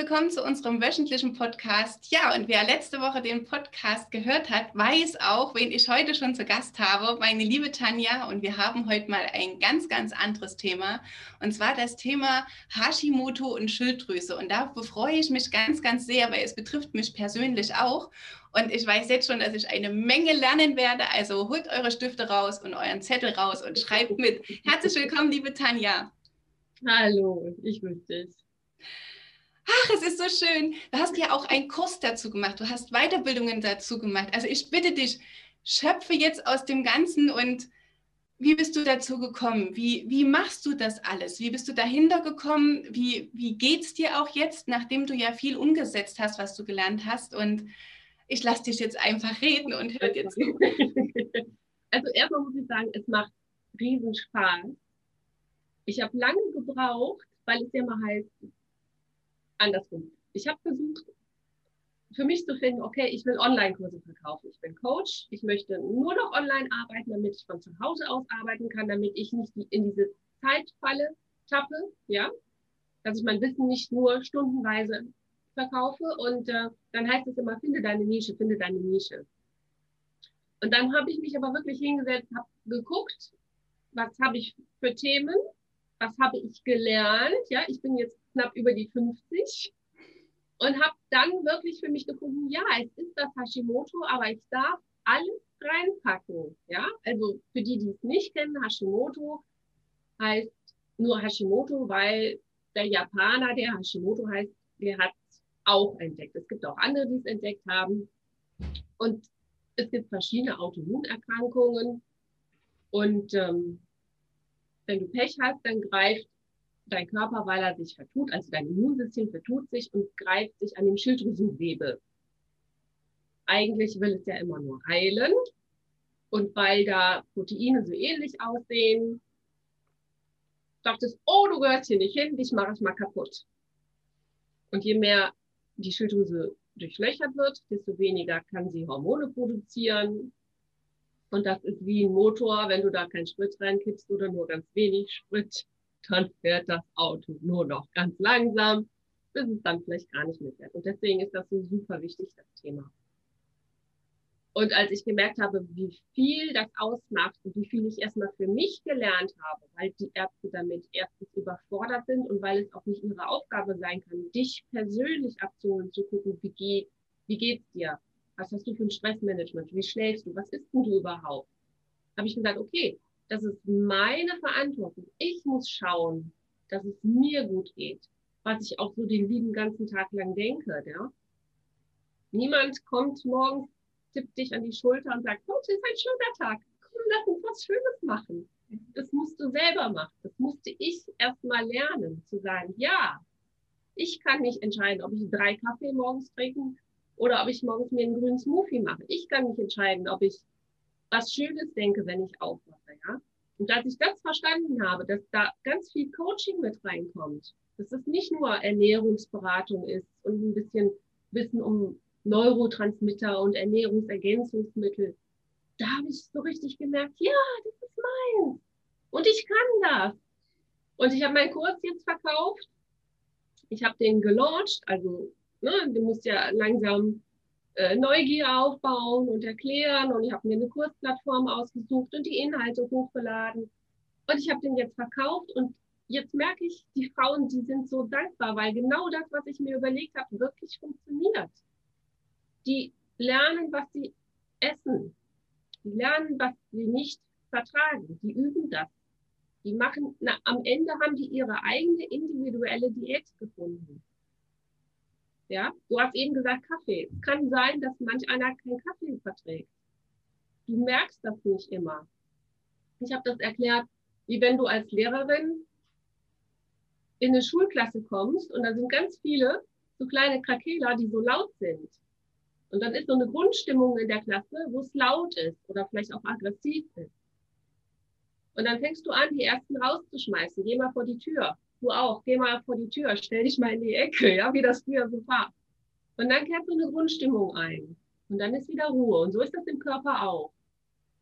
willkommen zu unserem wöchentlichen Podcast. Ja, und wer letzte Woche den Podcast gehört hat, weiß auch, wen ich heute schon zu Gast habe, meine liebe Tanja. Und wir haben heute mal ein ganz, ganz anderes Thema. Und zwar das Thema Hashimoto und Schilddrüse. Und da freue ich mich ganz, ganz sehr, weil es betrifft mich persönlich auch. Und ich weiß jetzt schon, dass ich eine Menge lernen werde. Also holt eure Stifte raus und euren Zettel raus und schreibt mit. Herzlich willkommen, liebe Tanja. Hallo, ich grüße dich. Ach, es ist so schön. Du hast ja auch einen Kurs dazu gemacht. Du hast Weiterbildungen dazu gemacht. Also ich bitte dich, schöpfe jetzt aus dem Ganzen und wie bist du dazu gekommen? Wie, wie machst du das alles? Wie bist du dahinter gekommen? Wie, wie geht es dir auch jetzt, nachdem du ja viel umgesetzt hast, was du gelernt hast? Und ich lasse dich jetzt einfach reden und hör zu. Also erstmal muss ich sagen, es macht riesen Spaß. Ich habe lange gebraucht, weil es ja mal heißt, andersrum. Ich habe versucht, für mich zu finden, okay, ich will Online-Kurse verkaufen. Ich bin Coach. Ich möchte nur noch online arbeiten, damit ich von zu Hause aus arbeiten kann, damit ich nicht in diese Zeitfalle tappe, ja, dass ich mein Wissen nicht nur stundenweise verkaufe und äh, dann heißt es immer, finde deine Nische, finde deine Nische. Und dann habe ich mich aber wirklich hingesetzt, habe geguckt, was habe ich für Themen, was habe ich gelernt, ja, ich bin jetzt knapp über die 50 und habe dann wirklich für mich gefunden, ja, es ist das Hashimoto, aber ich darf alles reinpacken. Ja, also für die, die es nicht kennen, Hashimoto heißt nur Hashimoto, weil der Japaner, der Hashimoto heißt, der hat es auch entdeckt. Es gibt auch andere, die es entdeckt haben. Und es gibt verschiedene Autoimmunerkrankungen. Und ähm, wenn du Pech hast, dann greift dein Körper, weil er sich vertut, also dein Immunsystem vertut sich und greift sich an dem Schilddrüsengewebe. Eigentlich will es ja immer nur heilen. Und weil da Proteine so ähnlich aussehen, dachte es, oh, du gehörst hier nicht hin, dich mache ich mal kaputt. Und je mehr die Schilddrüse durchlöchert wird, desto weniger kann sie Hormone produzieren. Und das ist wie ein Motor, wenn du da keinen Sprit reinkippst oder nur ganz wenig Sprit, dann fährt das Auto nur noch ganz langsam, bis es dann vielleicht gar nicht mehr fährt. Und deswegen ist das so super wichtig, das Thema. Und als ich gemerkt habe, wie viel das ausmacht und wie viel ich erstmal für mich gelernt habe, weil die Ärzte damit erstens überfordert sind und weil es auch nicht ihre Aufgabe sein kann, dich persönlich abzuholen, zu gucken, wie geht, wie geht's dir? Was hast du für ein Stressmanagement? Wie schläfst du? Was isst denn du überhaupt? Habe ich gesagt, okay, das ist meine Verantwortung. Ich muss schauen, dass es mir gut geht, was ich auch so den lieben ganzen Tag lang denke. Ja? Niemand kommt morgens, tippt dich an die Schulter und sagt, heute ist ein schöner Tag. Komm, lass uns was Schönes machen. Das musst du selber machen. Das musste ich erst mal lernen, zu sagen, ja, ich kann nicht entscheiden, ob ich drei Kaffee morgens trinken oder ob ich morgens mir einen grünen Smoothie mache. Ich kann nicht entscheiden, ob ich was Schönes denke, wenn ich aufwache. Ja? Und als ich das verstanden habe, dass da ganz viel Coaching mit reinkommt, dass es nicht nur Ernährungsberatung ist und ein bisschen Wissen um Neurotransmitter und Ernährungsergänzungsmittel, da habe ich so richtig gemerkt, ja, das ist meins. Und ich kann das. Und ich habe meinen Kurs jetzt verkauft. Ich habe den gelauncht. Also, ne, du musst ja langsam äh, Neugier aufbauen und erklären und ich habe mir eine Kursplattform ausgesucht und die Inhalte hochgeladen und ich habe den jetzt verkauft und jetzt merke ich, die Frauen, die sind so dankbar, weil genau das, was ich mir überlegt habe, wirklich funktioniert. Die lernen, was sie essen. Die lernen, was sie nicht vertragen. Die üben das. Die machen, na, am Ende haben die ihre eigene individuelle Diät gefunden. Ja, du hast eben gesagt Kaffee. Es kann sein, dass manch einer keinen Kaffee verträgt. Du merkst das nicht immer. Ich habe das erklärt, wie wenn du als Lehrerin in eine Schulklasse kommst und da sind ganz viele so kleine Krakeler, die so laut sind. Und dann ist so eine Grundstimmung in der Klasse, wo es laut ist oder vielleicht auch aggressiv ist. Und dann fängst du an, die ersten rauszuschmeißen. Geh mal vor die Tür du auch, geh mal vor die Tür, stell dich mal in die Ecke, ja, wie das früher so war. Und dann kehrt so eine Grundstimmung ein. Und dann ist wieder Ruhe. Und so ist das im Körper auch.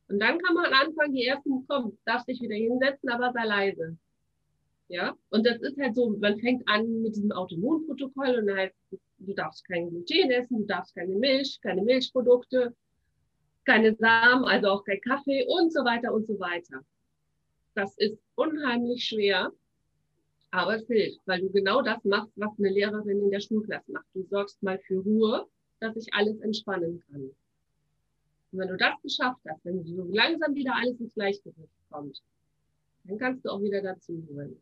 Und dann kann man anfangen, die ersten, komm, darfst dich wieder hinsetzen, aber sei leise. Ja, und das ist halt so, man fängt an mit diesem Autoimmunprotokoll und dann heißt du darfst kein Gluten essen, du darfst keine Milch, keine Milchprodukte, keine Samen, also auch kein Kaffee und so weiter und so weiter. Das ist unheimlich schwer, aber es hilft, weil du genau das machst, was eine Lehrerin in der Schulklasse macht. Du sorgst mal für Ruhe, dass sich alles entspannen kann. Und wenn du das geschafft hast, wenn so langsam wieder alles ins Gleichgewicht kommt, dann kannst du auch wieder dazu holen.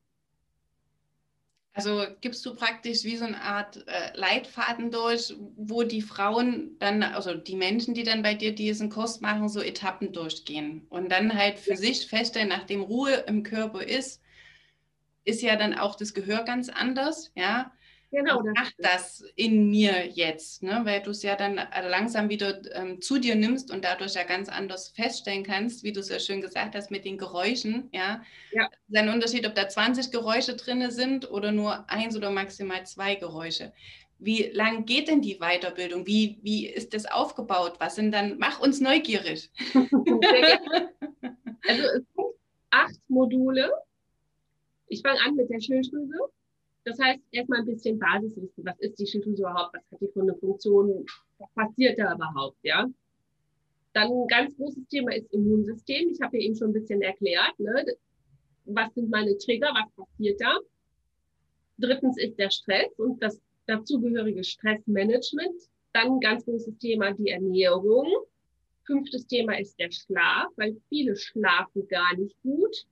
Also gibst du praktisch wie so eine Art äh, Leitfaden durch, wo die Frauen dann, also die Menschen, die dann bei dir diesen Kurs machen, so Etappen durchgehen und dann halt für ja. sich feststellen, nachdem Ruhe im Körper ist, ist ja dann auch das Gehör ganz anders, ja. Genau. Was macht das in mir jetzt? Ne? Weil du es ja dann äh, langsam wieder ähm, zu dir nimmst und dadurch ja ganz anders feststellen kannst, wie du es ja schön gesagt hast, mit den Geräuschen. Ja. ja. ist ein Unterschied, ob da 20 Geräusche drin sind oder nur eins oder maximal zwei Geräusche. Wie lang geht denn die Weiterbildung? Wie, wie ist das aufgebaut? Was sind dann, mach uns neugierig. also es sind acht Module. Ich fange an mit der Schilddrüse. Das heißt, erstmal ein bisschen Basiswissen. Was ist die Schilddrüse überhaupt? Was hat die für eine Funktion? Was passiert da überhaupt? Ja. Dann ein ganz großes Thema ist Immunsystem. Ich habe ja eben schon ein bisschen erklärt. Ne? Was sind meine Trigger? Was passiert da? Drittens ist der Stress und das dazugehörige Stressmanagement. Dann ein ganz großes Thema die Ernährung. Fünftes Thema ist der Schlaf, weil viele schlafen gar nicht gut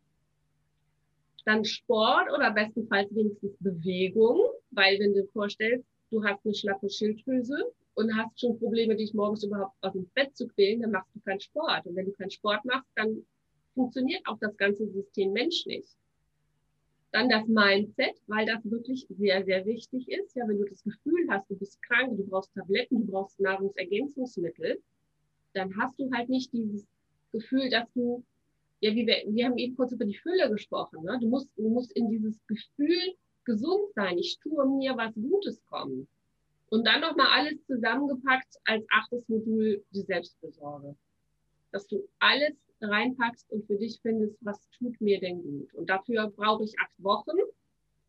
dann Sport oder bestenfalls wenigstens Bewegung, weil wenn du dir vorstellst, du hast eine schlappe Schilddrüse und hast schon Probleme, dich morgens überhaupt aus dem Bett zu quälen, dann machst du keinen Sport. Und wenn du keinen Sport machst, dann funktioniert auch das ganze System Mensch nicht. Dann das Mindset, weil das wirklich sehr, sehr wichtig ist. Ja, wenn du das Gefühl hast, du bist krank, du brauchst Tabletten, du brauchst Nahrungsergänzungsmittel, dann hast du halt nicht dieses Gefühl, dass du ja, wie wir, wir haben eben kurz über die Fülle gesprochen. Ne? Du, musst, du musst in dieses Gefühl gesund sein. Ich tue mir was Gutes kommen. Und dann nochmal alles zusammengepackt als achtes Modul die Selbstbesorge. Dass du alles reinpackst und für dich findest, was tut mir denn gut. Und dafür brauche ich acht Wochen,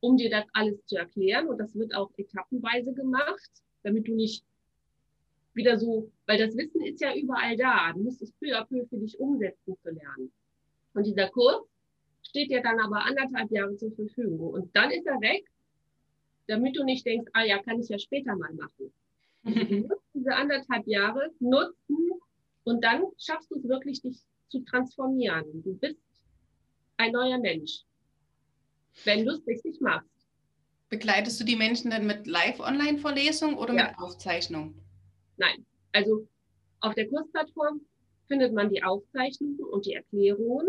um dir das alles zu erklären. Und das wird auch etappenweise gemacht, damit du nicht wieder so, weil das Wissen ist ja überall da. Du musst es peu à peu für dich umsetzen zu lernen. Und dieser Kurs steht dir dann aber anderthalb Jahre zur Verfügung. Und dann ist er weg, damit du nicht denkst, ah ja, kann ich ja später mal machen. Du musst diese anderthalb Jahre nutzen und dann schaffst du es wirklich, dich zu transformieren. Du bist ein neuer Mensch, wenn du es richtig machst. Begleitest du die Menschen dann mit Live-Online-Vorlesung oder ja. mit Aufzeichnung? Nein, also auf der Kursplattform findet man die Aufzeichnungen und die Erklärungen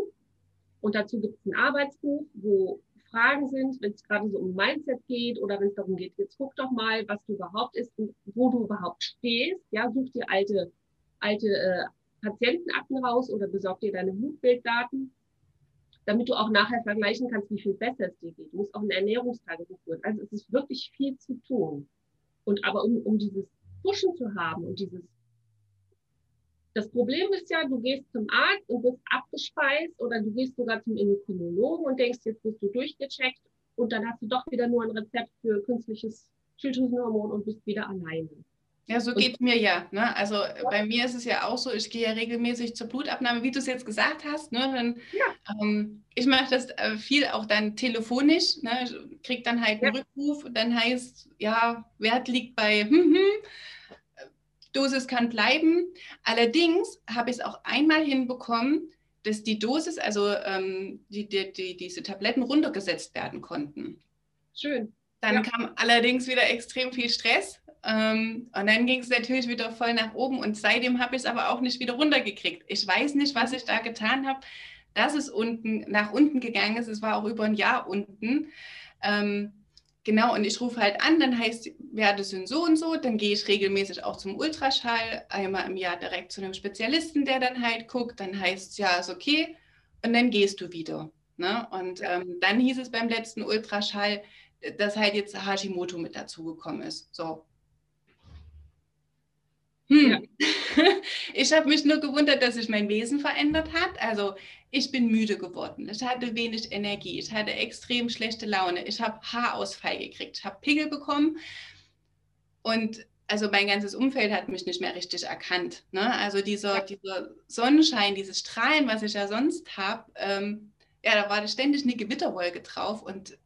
und dazu gibt es ein Arbeitsbuch, wo Fragen sind, wenn es gerade so um Mindset geht oder wenn es darum geht, jetzt guck doch mal, was du überhaupt ist und wo du überhaupt stehst. Ja, such dir alte, alte äh, Patientenakten raus oder besorg dir deine Blutbilddaten, damit du auch nachher vergleichen kannst, wie viel besser es dir geht. Du musst auch ein Ernährungstagebuch führen. Also es ist wirklich viel zu tun. Und aber um, um dieses Pushen zu haben und dieses das Problem ist ja, du gehst zum Arzt und wirst abgespeist oder du gehst sogar zum Endokrinologen und denkst, jetzt bist du durchgecheckt und dann hast du doch wieder nur ein Rezept für künstliches Schilddrüsenhormon und bist wieder alleine. Ja, so geht mir ja. Ne? Also bei mir ist es ja auch so, ich gehe ja regelmäßig zur Blutabnahme, wie du es jetzt gesagt hast. Ne? Dann, ja. ähm, ich mache das äh, viel auch dann telefonisch, ne? kriege dann halt einen ja. Rückruf, dann heißt, ja, Wert liegt bei hm, hm, Dosis kann bleiben. Allerdings habe ich es auch einmal hinbekommen, dass die Dosis, also ähm, die, die, die, diese Tabletten runtergesetzt werden konnten. Schön. Dann ja. kam allerdings wieder extrem viel Stress. Ähm, und dann ging es natürlich wieder voll nach oben. Und seitdem habe ich es aber auch nicht wieder runtergekriegt. Ich weiß nicht, was ich da getan habe, dass es unten nach unten gegangen ist. Es war auch über ein Jahr unten. Ähm, Genau, und ich rufe halt an, dann heißt, Werte sind so und so, dann gehe ich regelmäßig auch zum Ultraschall, einmal im Jahr direkt zu einem Spezialisten, der dann halt guckt, dann heißt es, ja, ist okay, und dann gehst du wieder. Ne? Und ja. ähm, dann hieß es beim letzten Ultraschall, dass halt jetzt Hashimoto mit dazugekommen ist. So. Hm. Ja. Ich habe mich nur gewundert, dass sich mein Wesen verändert hat. Also ich bin müde geworden. Ich hatte wenig Energie. Ich hatte extrem schlechte Laune. Ich habe Haarausfall gekriegt. Ich habe Pickel bekommen. Und also mein ganzes Umfeld hat mich nicht mehr richtig erkannt. Ne? Also dieser, dieser Sonnenschein, dieses Strahlen, was ich ja sonst habe, ähm, ja, da war ständig eine Gewitterwolke drauf und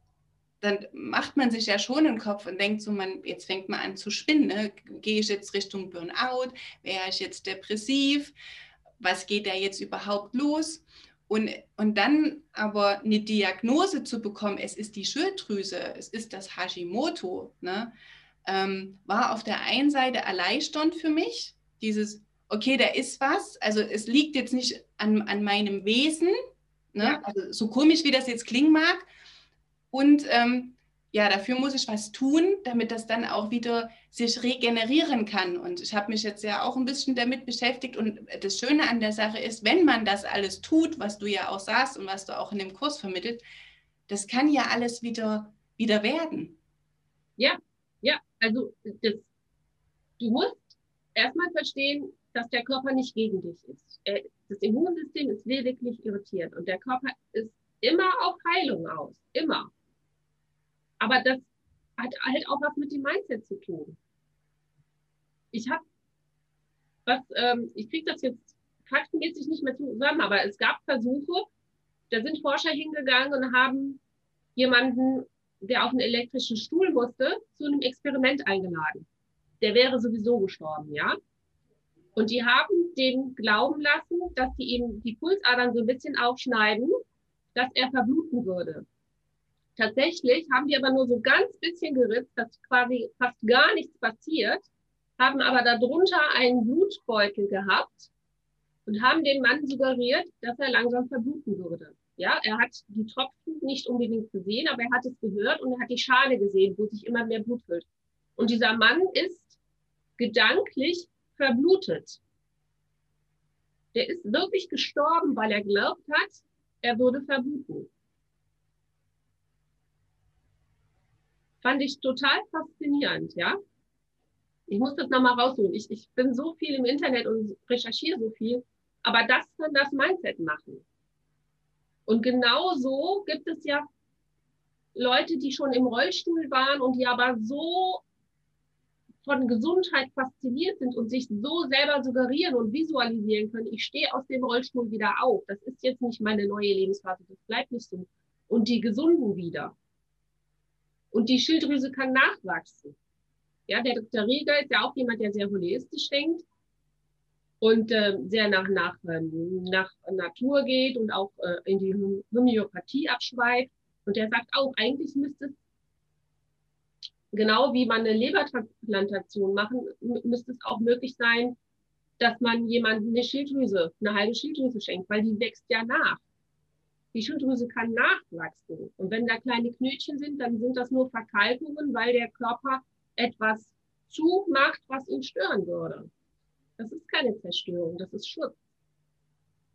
dann macht man sich ja schon im Kopf und denkt so, man, jetzt fängt man an zu spinnen. Ne? Gehe ich jetzt Richtung Burnout? Wäre ich jetzt depressiv? Was geht da jetzt überhaupt los? Und, und dann aber eine Diagnose zu bekommen, es ist die Schilddrüse, es ist das Hashimoto, ne? ähm, war auf der einen Seite erleichternd für mich, dieses, okay, da ist was, also es liegt jetzt nicht an, an meinem Wesen, ne? Also so komisch wie das jetzt klingen mag, und ähm, ja, dafür muss ich was tun, damit das dann auch wieder sich regenerieren kann. Und ich habe mich jetzt ja auch ein bisschen damit beschäftigt. Und das Schöne an der Sache ist, wenn man das alles tut, was du ja auch sagst und was du auch in dem Kurs vermittelt, das kann ja alles wieder, wieder werden. Ja, ja, also das, du musst erstmal verstehen, dass der Körper nicht gegen dich ist. Das Immunsystem ist lediglich irritiert und der Körper ist immer auf Heilung aus, immer. Aber das hat halt auch was mit dem Mindset zu tun. Ich habe was, ähm, ich kriege das jetzt faktenmäßig nicht mehr zusammen, aber es gab Versuche, da sind Forscher hingegangen und haben jemanden der auf einen elektrischen Stuhl musste, zu einem Experiment eingeladen. Der wäre sowieso gestorben, ja. Und die haben den glauben lassen, dass die ihm die Pulsadern so ein bisschen aufschneiden, dass er verbluten würde. Tatsächlich haben die aber nur so ganz bisschen geritzt, dass quasi fast gar nichts passiert, haben aber darunter einen Blutbeutel gehabt und haben dem Mann suggeriert, dass er langsam verbluten würde. Ja, er hat die Tropfen nicht unbedingt gesehen, aber er hat es gehört und er hat die Schale gesehen, wo sich immer mehr Blut füllt. Und dieser Mann ist gedanklich verblutet. Der ist wirklich gestorben, weil er glaubt hat, er würde verbluten. Fand ich total faszinierend, ja. Ich muss das nochmal rausholen. Ich, ich bin so viel im Internet und recherchiere so viel, aber das kann das Mindset machen. Und genau so gibt es ja Leute, die schon im Rollstuhl waren und die aber so von Gesundheit fasziniert sind und sich so selber suggerieren und visualisieren können, ich stehe aus dem Rollstuhl wieder auf. Das ist jetzt nicht meine neue Lebensphase, das bleibt nicht so. Und die Gesunden wieder. Und die Schilddrüse kann nachwachsen. Ja, der Dr. Rieger ist ja auch jemand, der sehr holistisch denkt und äh, sehr nach, nach, ähm, nach Natur geht und auch äh, in die Homöopathie abschweift. Und der sagt auch, eigentlich müsste es, genau wie man eine Lebertransplantation machen, müsste es auch möglich sein, dass man jemandem eine Schilddrüse, eine halbe Schilddrüse schenkt, weil die wächst ja nach. Die Schilddrüse kann nachwachsen. Und wenn da kleine Knötchen sind, dann sind das nur Verkalkungen, weil der Körper etwas zumacht, was ihn stören würde. Das ist keine Zerstörung, das ist Schutz.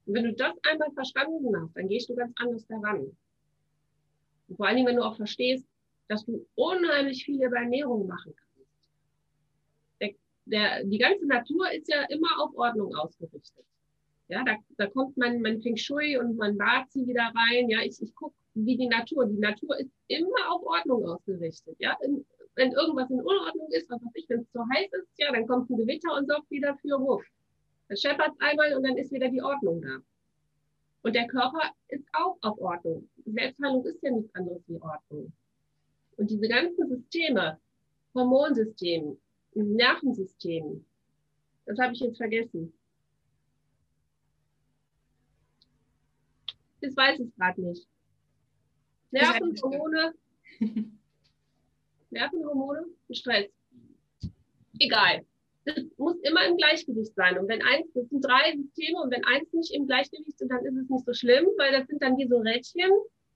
Und wenn du das einmal verstanden hast, dann gehst du ganz anders daran. Und vor allen Dingen, wenn du auch verstehst, dass du unheimlich viel über Ernährung machen kannst. Der, der, die ganze Natur ist ja immer auf Ordnung ausgerichtet. Ja, da, da kommt mein, mein Feng Shui und mein Bazi wieder rein. Ja, ich, ich gucke, wie die Natur. Die Natur ist immer auf Ordnung ausgerichtet. Ja, in, wenn irgendwas in Unordnung ist, was weiß ich, wenn es zu heiß ist, ja, dann kommt ein Gewitter und sorgt wieder für Wuff. Dann scheppert es einmal und dann ist wieder die Ordnung da. Und der Körper ist auch auf Ordnung. Selbstheilung ist ja nichts anderes wie Ordnung. Und diese ganzen Systeme, Hormonsystem, Nervensystem, das habe ich jetzt vergessen. Das weiß ich gerade nicht. Nervenhormone. Nervenhormone und Stress. Egal. Das muss immer im Gleichgewicht sein. Und wenn eins, das sind drei Systeme, und wenn eins nicht im Gleichgewicht ist, dann ist es nicht so schlimm, weil das sind dann wie so Rädchen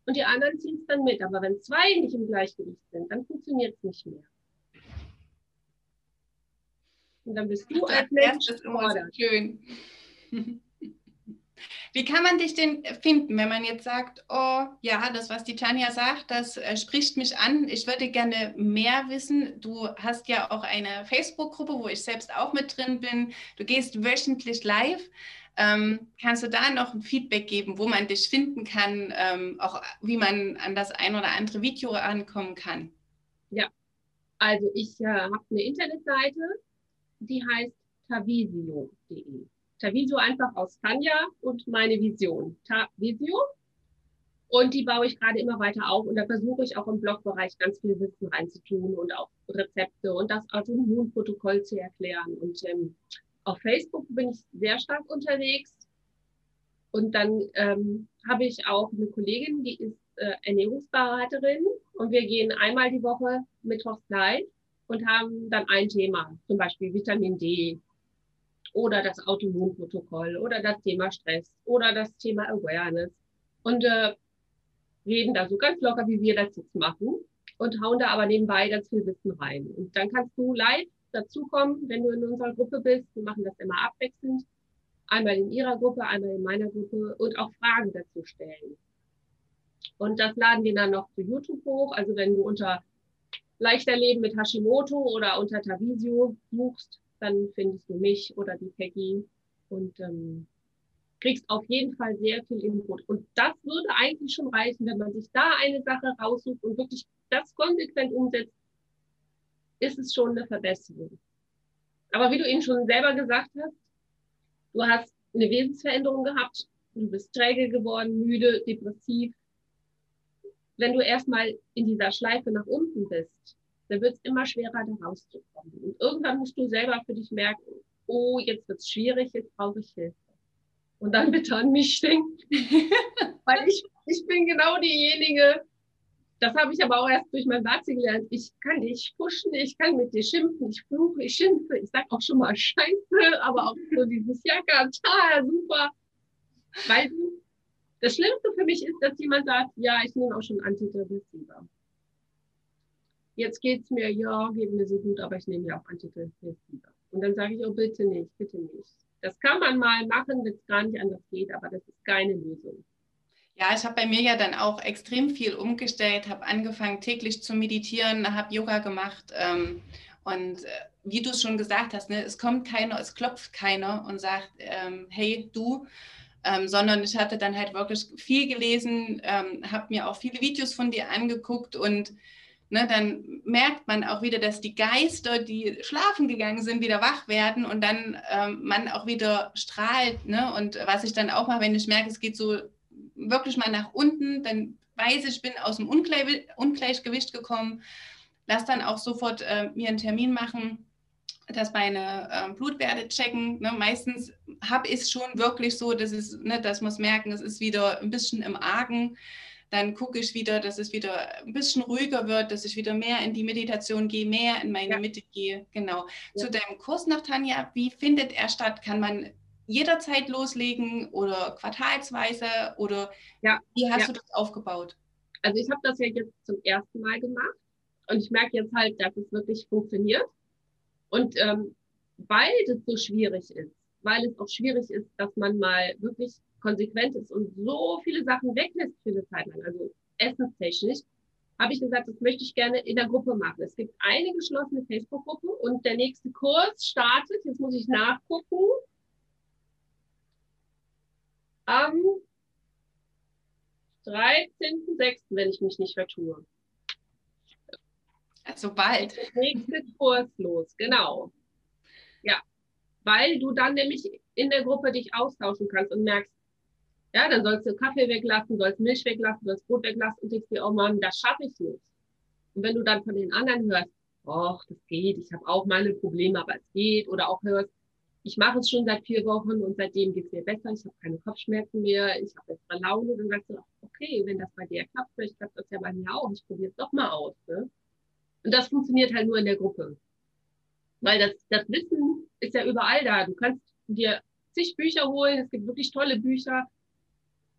und die anderen ziehen es dann mit. Aber wenn zwei nicht im Gleichgewicht sind, dann funktioniert es nicht mehr. Und dann bist du als Mensch das ist immer so schön. Wie kann man dich denn finden, wenn man jetzt sagt, oh ja, das, was die Tanja sagt, das äh, spricht mich an. Ich würde gerne mehr wissen. Du hast ja auch eine Facebook-Gruppe, wo ich selbst auch mit drin bin. Du gehst wöchentlich live. Ähm, kannst du da noch ein Feedback geben, wo man dich finden kann, ähm, auch wie man an das ein oder andere Video ankommen kann? Ja, also ich äh, habe eine Internetseite, die heißt tavisio.de. Tavisio einfach aus Tanja und meine Vision. Tavisio. Und die baue ich gerade immer weiter auf. Und da versuche ich auch im Blogbereich ganz viel Wissen reinzutun und auch Rezepte und das Autoimmunprotokoll zu erklären. Und ähm, auf Facebook bin ich sehr stark unterwegs. Und dann ähm, habe ich auch eine Kollegin, die ist äh, Ernährungsberaterin. Und wir gehen einmal die Woche mittwochs live und haben dann ein Thema, zum Beispiel Vitamin D oder das Autoimmunprotokoll oder das Thema Stress oder das Thema Awareness und äh, reden da so ganz locker, wie wir das jetzt machen und hauen da aber nebenbei ganz viel Wissen rein. Und dann kannst du live dazukommen, wenn du in unserer Gruppe bist. Wir machen das immer abwechselnd. Einmal in ihrer Gruppe, einmal in meiner Gruppe und auch Fragen dazu stellen. Und das laden wir dann noch zu YouTube hoch. Also wenn du unter leichter Leben mit Hashimoto oder unter Tavisio suchst, dann findest du mich oder die Peggy und ähm, kriegst auf jeden Fall sehr viel Input. Und das würde eigentlich schon reichen, wenn man sich da eine Sache raussucht und wirklich das konsequent umsetzt, ist es schon eine Verbesserung. Aber wie du eben schon selber gesagt hast, du hast eine Wesensveränderung gehabt, du bist träge geworden, müde, depressiv. Wenn du erstmal in dieser Schleife nach unten bist, dann wird es immer schwerer, da rauszukommen. Und irgendwann musst du selber für dich merken, oh, jetzt wird es schwierig, jetzt brauche ich Hilfe. Und dann bitte an mich denken. Weil ich, ich bin genau diejenige, das habe ich aber auch erst durch mein Nazi gelernt. Ich kann dich pushen, ich kann mit dir schimpfen, ich fluche, ich schimpfe, ich sage auch schon mal Scheiße, aber auch so dieses Jacke, total super. Weil das Schlimmste für mich ist, dass jemand sagt, ja, ich nehme auch schon Antidepressiva jetzt geht es mir, ja, geht mir so gut, aber ich nehme ja auch Antidepressiva. Und dann sage ich, oh, bitte nicht, bitte nicht. Das kann man mal machen, wenn es gar nicht anders geht, aber das ist keine Lösung. Ja, ich habe bei mir ja dann auch extrem viel umgestellt, habe angefangen täglich zu meditieren, habe Yoga gemacht ähm, und äh, wie du es schon gesagt hast, ne, es kommt keiner, es klopft keiner und sagt, ähm, hey du, ähm, sondern ich hatte dann halt wirklich viel gelesen, ähm, habe mir auch viele Videos von dir angeguckt und ne, dann merkt man auch wieder, dass die Geister, die schlafen gegangen sind, wieder wach werden und dann ähm, man auch wieder strahlt. Ne? Und was ich dann auch mache, wenn ich merke, es geht so wirklich mal nach unten, dann weiß ich, ich bin aus dem Ungleich Ungleichgewicht gekommen, lass dann auch sofort äh, mir einen Termin machen dass meine äh, Blutwerte checken. Ne? Meistens habe ich es schon wirklich so, dass, es, ne, dass man es merken, es ist wieder ein bisschen im Argen dann gucke ich wieder, dass es wieder ein bisschen ruhiger wird, dass ich wieder mehr in die Meditation gehe, mehr in meine ja. Mitte gehe. Genau. Ja. Zu deinem Kurs noch, Tanja, wie findet er statt? Kann man jederzeit loslegen oder quartalsweise oder ja. wie hast du das aufgebaut? Also ich habe das ja jetzt zum ersten Mal gemacht und ich merke jetzt halt, dass es wirklich funktioniert. Und ähm, weil das so schwierig ist, weil es auch schwierig ist, dass man mal wirklich konsequent ist und so viele Sachen weglässt für eine Zeit lang, also essenstechnisch, habe ich gesagt, das möchte ich gerne in der Gruppe machen. Es gibt eine geschlossene Facebook-Gruppe und der nächste Kurs startet, jetzt muss ich nachgucken, am 13.06., wenn ich mich nicht vertue. Also bald. Nächste Kurs los, genau. Ja, weil du dann nämlich in der Gruppe dich austauschen kannst und merkst, ja, dann sollst du Kaffee weglassen, sollst Milch weglassen, sollst Brot weglassen und denkst dir, oh Mann, das schaffe ich nicht. Und wenn du dann von den anderen hörst, ach, das geht, ich habe auch meine Probleme, aber es geht, oder auch hörst, ich mache es schon seit vier Wochen und seitdem geht es mir besser, ich habe keine Kopfschmerzen mehr, ich habe bessere Laune, dann sagst du, okay, wenn das bei dir klappt, vielleicht klappt das ja bei mir auch, ich probiere es doch mal aus. Ne? Und das funktioniert halt nur in der Gruppe. Weil das, das Wissen ist ja überall da. Du kannst dir zig Bücher holen, es gibt wirklich tolle Bücher,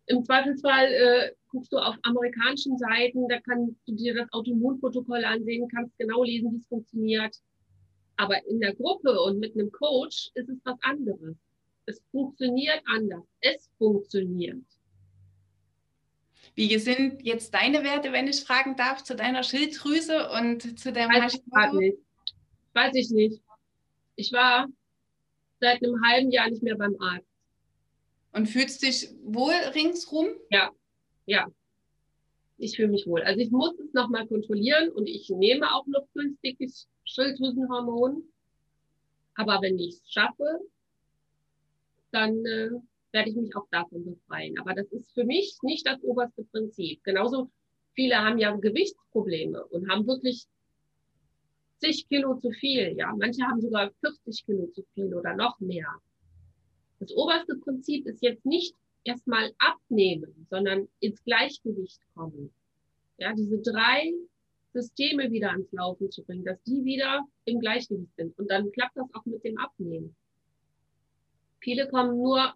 im Zweifelsfall äh, guckst du auf amerikanischen Seiten, da kannst du dir das Autoimmunprotokoll ansehen, kannst genau lesen, wie es funktioniert. Aber in der Gruppe und mit einem Coach ist es was anderes. Es funktioniert anders. Es funktioniert. Wie sind jetzt deine Werte, wenn ich fragen darf, zu deiner Schilddrüse und zu deinem Weiß ich. Weiß ich nicht. Ich war seit einem halben Jahr nicht mehr beim Arzt. Und fühlst dich wohl ringsrum? Ja, ja. Ich fühle mich wohl. Also ich muss es nochmal kontrollieren und ich nehme auch noch günstiges Schilddrüsenhormon. Aber wenn ich es schaffe, dann äh, werde ich mich auch davon befreien. Aber das ist für mich nicht das oberste Prinzip. Genauso viele haben ja Gewichtsprobleme und haben wirklich zig Kilo zu viel. Ja, manche haben sogar 40 Kilo zu viel oder noch mehr. Das oberste Prinzip ist jetzt nicht erstmal abnehmen, sondern ins Gleichgewicht kommen. Ja, diese drei Systeme wieder ans Laufen zu bringen, dass die wieder im Gleichgewicht sind. Und dann klappt das auch mit dem Abnehmen. Viele kommen nur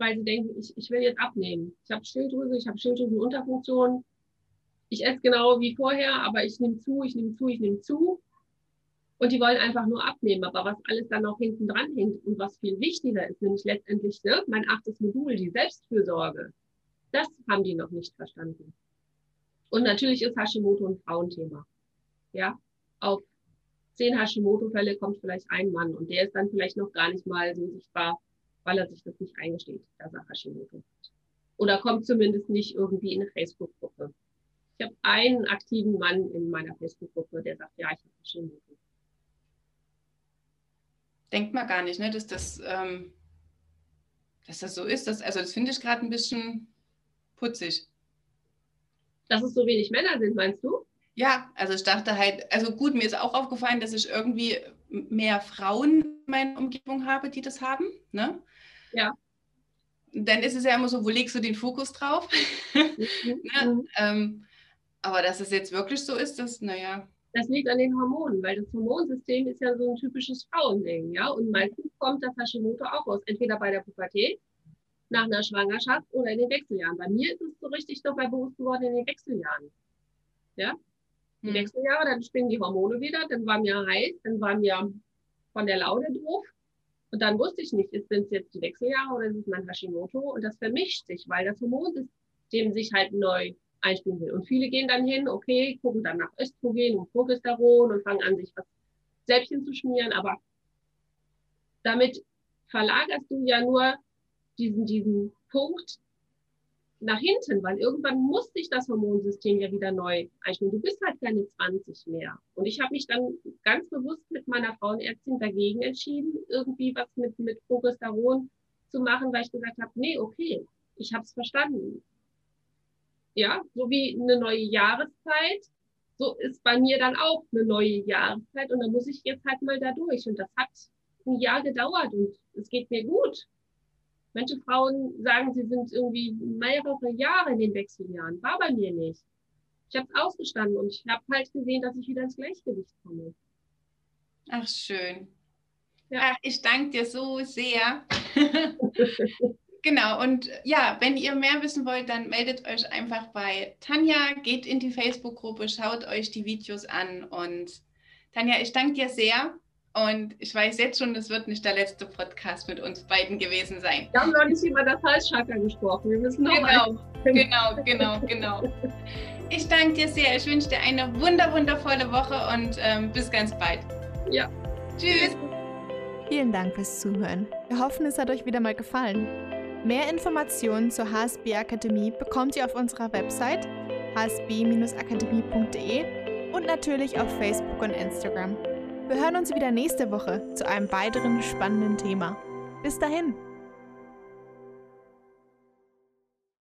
weil sie denken, ich, ich will jetzt abnehmen. Ich habe Schilddrüse, ich habe Schilddrüsenunterfunktion. Ich esse genau wie vorher, aber ich nehme zu, ich nehme zu, ich nehme zu. Und die wollen einfach nur abnehmen. Aber was alles dann noch hinten dran hängt und was viel wichtiger ist, nämlich letztendlich ne, mein achtes Modul, die Selbstfürsorge, das haben die noch nicht verstanden. Und natürlich ist Hashimoto ein Frauenthema. Ja, auf zehn Hashimoto-Fälle kommt vielleicht ein Mann und der ist dann vielleicht noch gar nicht mal so sichtbar weil er sich das nicht eingesteht, dass er Hashimoto hat. Oder kommt zumindest nicht irgendwie in eine Facebook-Gruppe. Ich habe einen aktiven Mann in meiner Facebook-Gruppe, der sagt, ja, ich habe Hashimoto. Denkt man gar nicht, ne, dass, das, ähm, dass das so ist. Dass, also das finde ich gerade ein bisschen putzig. Dass es so wenig Männer sind, meinst du? Ja, also ich dachte halt, also gut, mir ist auch aufgefallen, dass ich irgendwie mehr Frauen meiner Umgebung habe, die das haben. Ne? Ja. Dann ist es ja immer so, wo legst du den Fokus drauf? Mhm. ne? Mhm. ähm, aber dass es jetzt wirklich so ist, das, naja. Das liegt an den Hormonen, weil das Hormonsystem ist ja so ein typisches Frauending, ja. Und meistens kommt das Hashimoto auch aus, entweder bei der Pubertät, nach einer Schwangerschaft oder in den Wechseljahren. Bei mir ist es so richtig doch bei bewusst geworden in den Wechseljahren. Ja, die hm. Wechseljahre, dann springen die Hormone wieder, dann war mir heiß, dann war mir von der Laune doof. Und dann wusste ich nicht, sind es jetzt die Wechseljahre oder ist es mein Hashimoto? Und das vermischt sich, weil das Hormonsystem sich halt neu einspielen will. Und viele gehen dann hin, okay, gucken dann nach Östrogen und Progesteron und fangen an, sich was Selbstchen zu schmieren. Aber damit verlagerst du ja nur diesen, diesen Punkt nach hinten, weil irgendwann muss sich das Hormonsystem ja wieder neu einstellen. Du bist halt keine 20 mehr. Und ich habe mich dann ganz bewusst mit meiner Frauenärztin dagegen entschieden, irgendwie was mit, mit Progesteron zu machen, weil ich gesagt habe, nee, okay, ich habe es verstanden. Ja, so wie eine neue Jahreszeit, so ist bei mir dann auch eine neue Jahreszeit und dann muss ich jetzt halt mal da durch. Und das hat ein Jahr gedauert und es geht mir gut. Manche Frauen sagen, sie sind irgendwie mehrere Jahre in den Wechseljahren. War bei mir nicht. Ich habe es ausgestanden und ich habe halt gesehen, dass ich wieder ins Gleichgewicht komme. Ach, schön. Ja. Ach, ich danke dir so sehr. genau, und ja, wenn ihr mehr wissen wollt, dann meldet euch einfach bei Tanja, geht in die Facebook-Gruppe, schaut euch die Videos an und Tanja, ich danke dir sehr und ich weiß jetzt schon, das wird nicht der letzte Podcast mit uns beiden gewesen sein. Wir haben noch nicht über das Halschakra gesprochen. Wir müssen noch genau, genau, genau, genau. Ich danke dir sehr. Ich wünsche dir eine wunder, wundervolle Woche und ähm, bis ganz bald. Ja. Tschüss. Vielen Dank fürs Zuhören. Wir hoffen, es hat euch wieder mal gefallen. Mehr Informationen zur HSB Akademie bekommt ihr auf unserer Website hsb-akademie.de und natürlich auf Facebook und Instagram. Wir hören uns wieder nächste Woche zu einem weiteren spannenden Thema. Bis dahin!